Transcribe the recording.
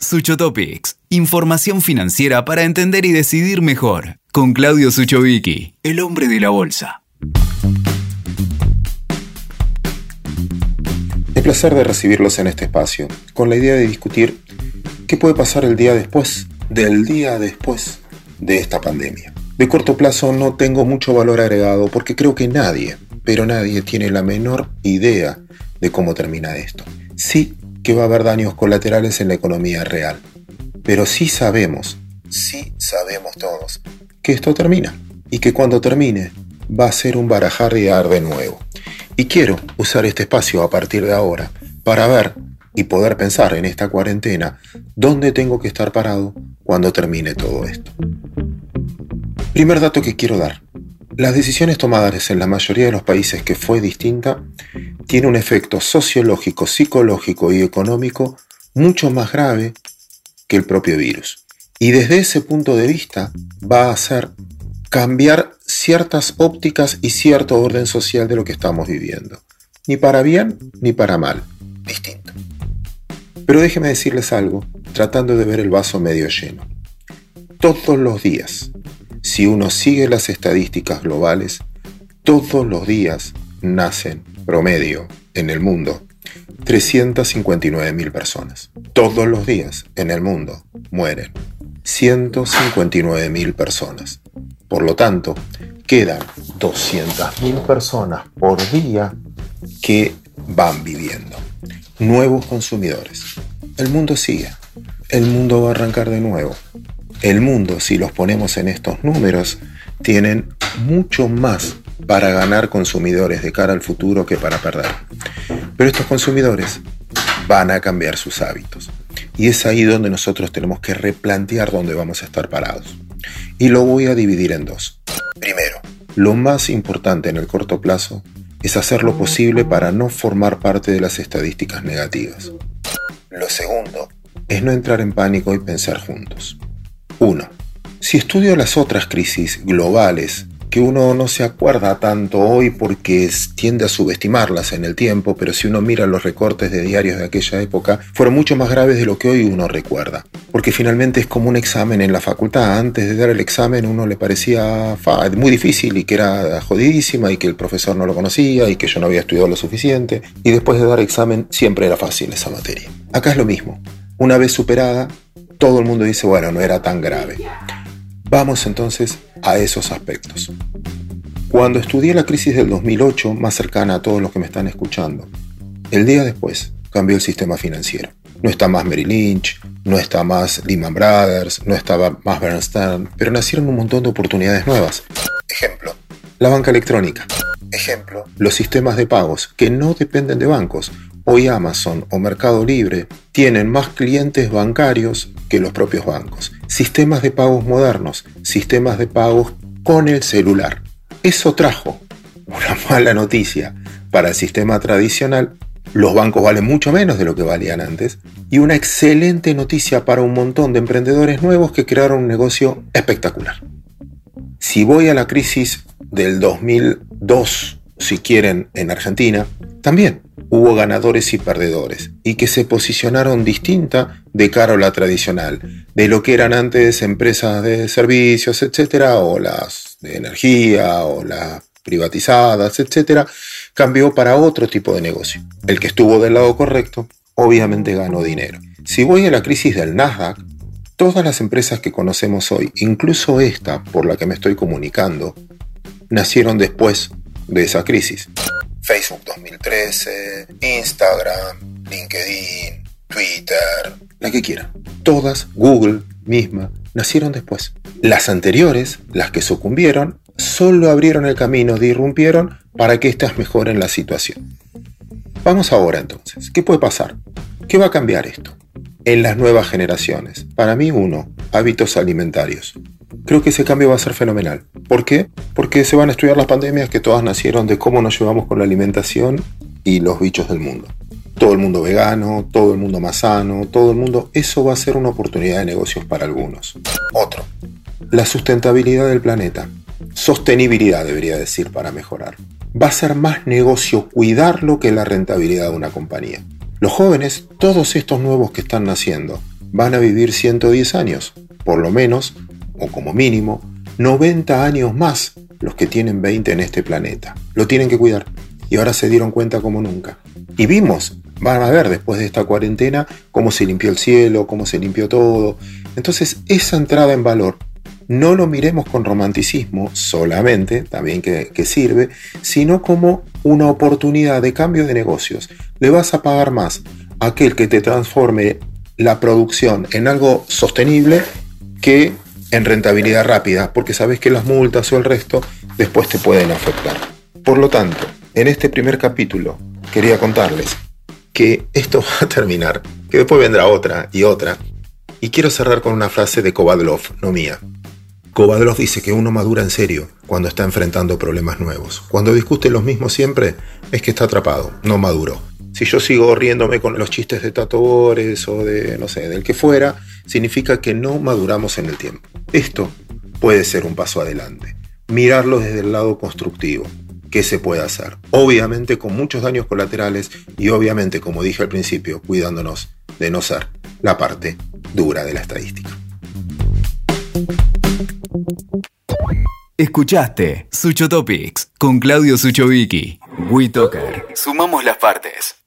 Sucho Topics, información financiera para entender y decidir mejor, con Claudio Suchovicki, el hombre de la bolsa. El placer de recibirlos en este espacio, con la idea de discutir qué puede pasar el día después del día después de esta pandemia. De corto plazo no tengo mucho valor agregado porque creo que nadie, pero nadie tiene la menor idea de cómo termina esto. Sí que va a haber daños colaterales en la economía real. Pero sí sabemos, sí sabemos todos, que esto termina y que cuando termine va a ser un barajar de de nuevo. Y quiero usar este espacio a partir de ahora para ver y poder pensar en esta cuarentena dónde tengo que estar parado cuando termine todo esto. Primer dato que quiero dar. Las decisiones tomadas en la mayoría de los países que fue distinta tiene un efecto sociológico, psicológico y económico mucho más grave que el propio virus. Y desde ese punto de vista va a hacer cambiar ciertas ópticas y cierto orden social de lo que estamos viviendo. Ni para bien ni para mal. Distinto. Pero déjeme decirles algo, tratando de ver el vaso medio lleno. Todos los días, si uno sigue las estadísticas globales, todos los días nacen promedio en el mundo 359.000 personas. Todos los días en el mundo mueren 159.000 personas. Por lo tanto, quedan 200.000 personas por día que van viviendo. Nuevos consumidores. El mundo sigue. El mundo va a arrancar de nuevo. El mundo, si los ponemos en estos números, tienen mucho más para ganar consumidores de cara al futuro que para perder. Pero estos consumidores van a cambiar sus hábitos. Y es ahí donde nosotros tenemos que replantear dónde vamos a estar parados. Y lo voy a dividir en dos. Primero, lo más importante en el corto plazo es hacer lo posible para no formar parte de las estadísticas negativas. Lo segundo es no entrar en pánico y pensar juntos. 1. Si estudio las otras crisis globales que uno no se acuerda tanto hoy porque tiende a subestimarlas en el tiempo, pero si uno mira los recortes de diarios de aquella época, fueron mucho más graves de lo que hoy uno recuerda. Porque finalmente es como un examen en la facultad. Antes de dar el examen uno le parecía muy difícil y que era jodidísima y que el profesor no lo conocía y que yo no había estudiado lo suficiente. Y después de dar examen siempre era fácil esa materia. Acá es lo mismo. Una vez superada, todo el mundo dice, bueno, no era tan grave. Vamos entonces a esos aspectos. Cuando estudié la crisis del 2008, más cercana a todos los que me están escuchando, el día después cambió el sistema financiero. No está más Merrill Lynch, no está más Lehman Brothers, no estaba más Bernstein, pero nacieron un montón de oportunidades nuevas. Ejemplo, la banca electrónica. Ejemplo, los sistemas de pagos que no dependen de bancos. Hoy Amazon o Mercado Libre tienen más clientes bancarios que los propios bancos sistemas de pagos modernos, sistemas de pagos con el celular. Eso trajo una mala noticia para el sistema tradicional. Los bancos valen mucho menos de lo que valían antes. Y una excelente noticia para un montón de emprendedores nuevos que crearon un negocio espectacular. Si voy a la crisis del 2002, si quieren, en Argentina, también hubo ganadores y perdedores, y que se posicionaron distinta de cara a la tradicional, de lo que eran antes empresas de servicios, etcétera, o las de energía, o las privatizadas, etcétera, cambió para otro tipo de negocio. El que estuvo del lado correcto, obviamente ganó dinero. Si voy a la crisis del Nasdaq, todas las empresas que conocemos hoy, incluso esta por la que me estoy comunicando, nacieron después de esa crisis. Facebook 2013, Instagram, LinkedIn, Twitter, la que quiera. Todas, Google misma, nacieron después. Las anteriores, las que sucumbieron, solo abrieron el camino, irrumpieron para que éstas mejoren la situación. Vamos ahora entonces, ¿qué puede pasar? ¿Qué va a cambiar esto? En las nuevas generaciones. Para mí, uno, hábitos alimentarios creo que ese cambio va a ser fenomenal. ¿Por qué? Porque se van a estudiar las pandemias que todas nacieron de cómo nos llevamos con la alimentación y los bichos del mundo. Todo el mundo vegano, todo el mundo más sano, todo el mundo, eso va a ser una oportunidad de negocios para algunos. Otro, la sustentabilidad del planeta. Sostenibilidad debería decir para mejorar. Va a ser más negocio cuidarlo que la rentabilidad de una compañía. Los jóvenes, todos estos nuevos que están naciendo, van a vivir 110 años, por lo menos, o como mínimo, 90 años más los que tienen 20 en este planeta. Lo tienen que cuidar. Y ahora se dieron cuenta como nunca. Y vimos, van a ver después de esta cuarentena, cómo se limpió el cielo, cómo se limpió todo. Entonces, esa entrada en valor, no lo miremos con romanticismo solamente, también que, que sirve, sino como una oportunidad de cambio de negocios. Le vas a pagar más a aquel que te transforme la producción en algo sostenible que en rentabilidad rápida, porque sabes que las multas o el resto después te pueden afectar. Por lo tanto, en este primer capítulo quería contarles que esto va a terminar, que después vendrá otra y otra, y quiero cerrar con una frase de Kovadlov, no mía. Kovadlov dice que uno madura en serio cuando está enfrentando problemas nuevos. Cuando discute los mismos siempre es que está atrapado, no maduro. Si yo sigo riéndome con los chistes de Tato Bores o de, no sé, del que fuera, significa que no maduramos en el tiempo. Esto puede ser un paso adelante. Mirarlo desde el lado constructivo. ¿Qué se puede hacer? Obviamente con muchos daños colaterales y obviamente, como dije al principio, cuidándonos de no ser la parte dura de la estadística. Escuchaste Sucho Topics con Claudio Suchovicki. WeToker. Sumamos las partes.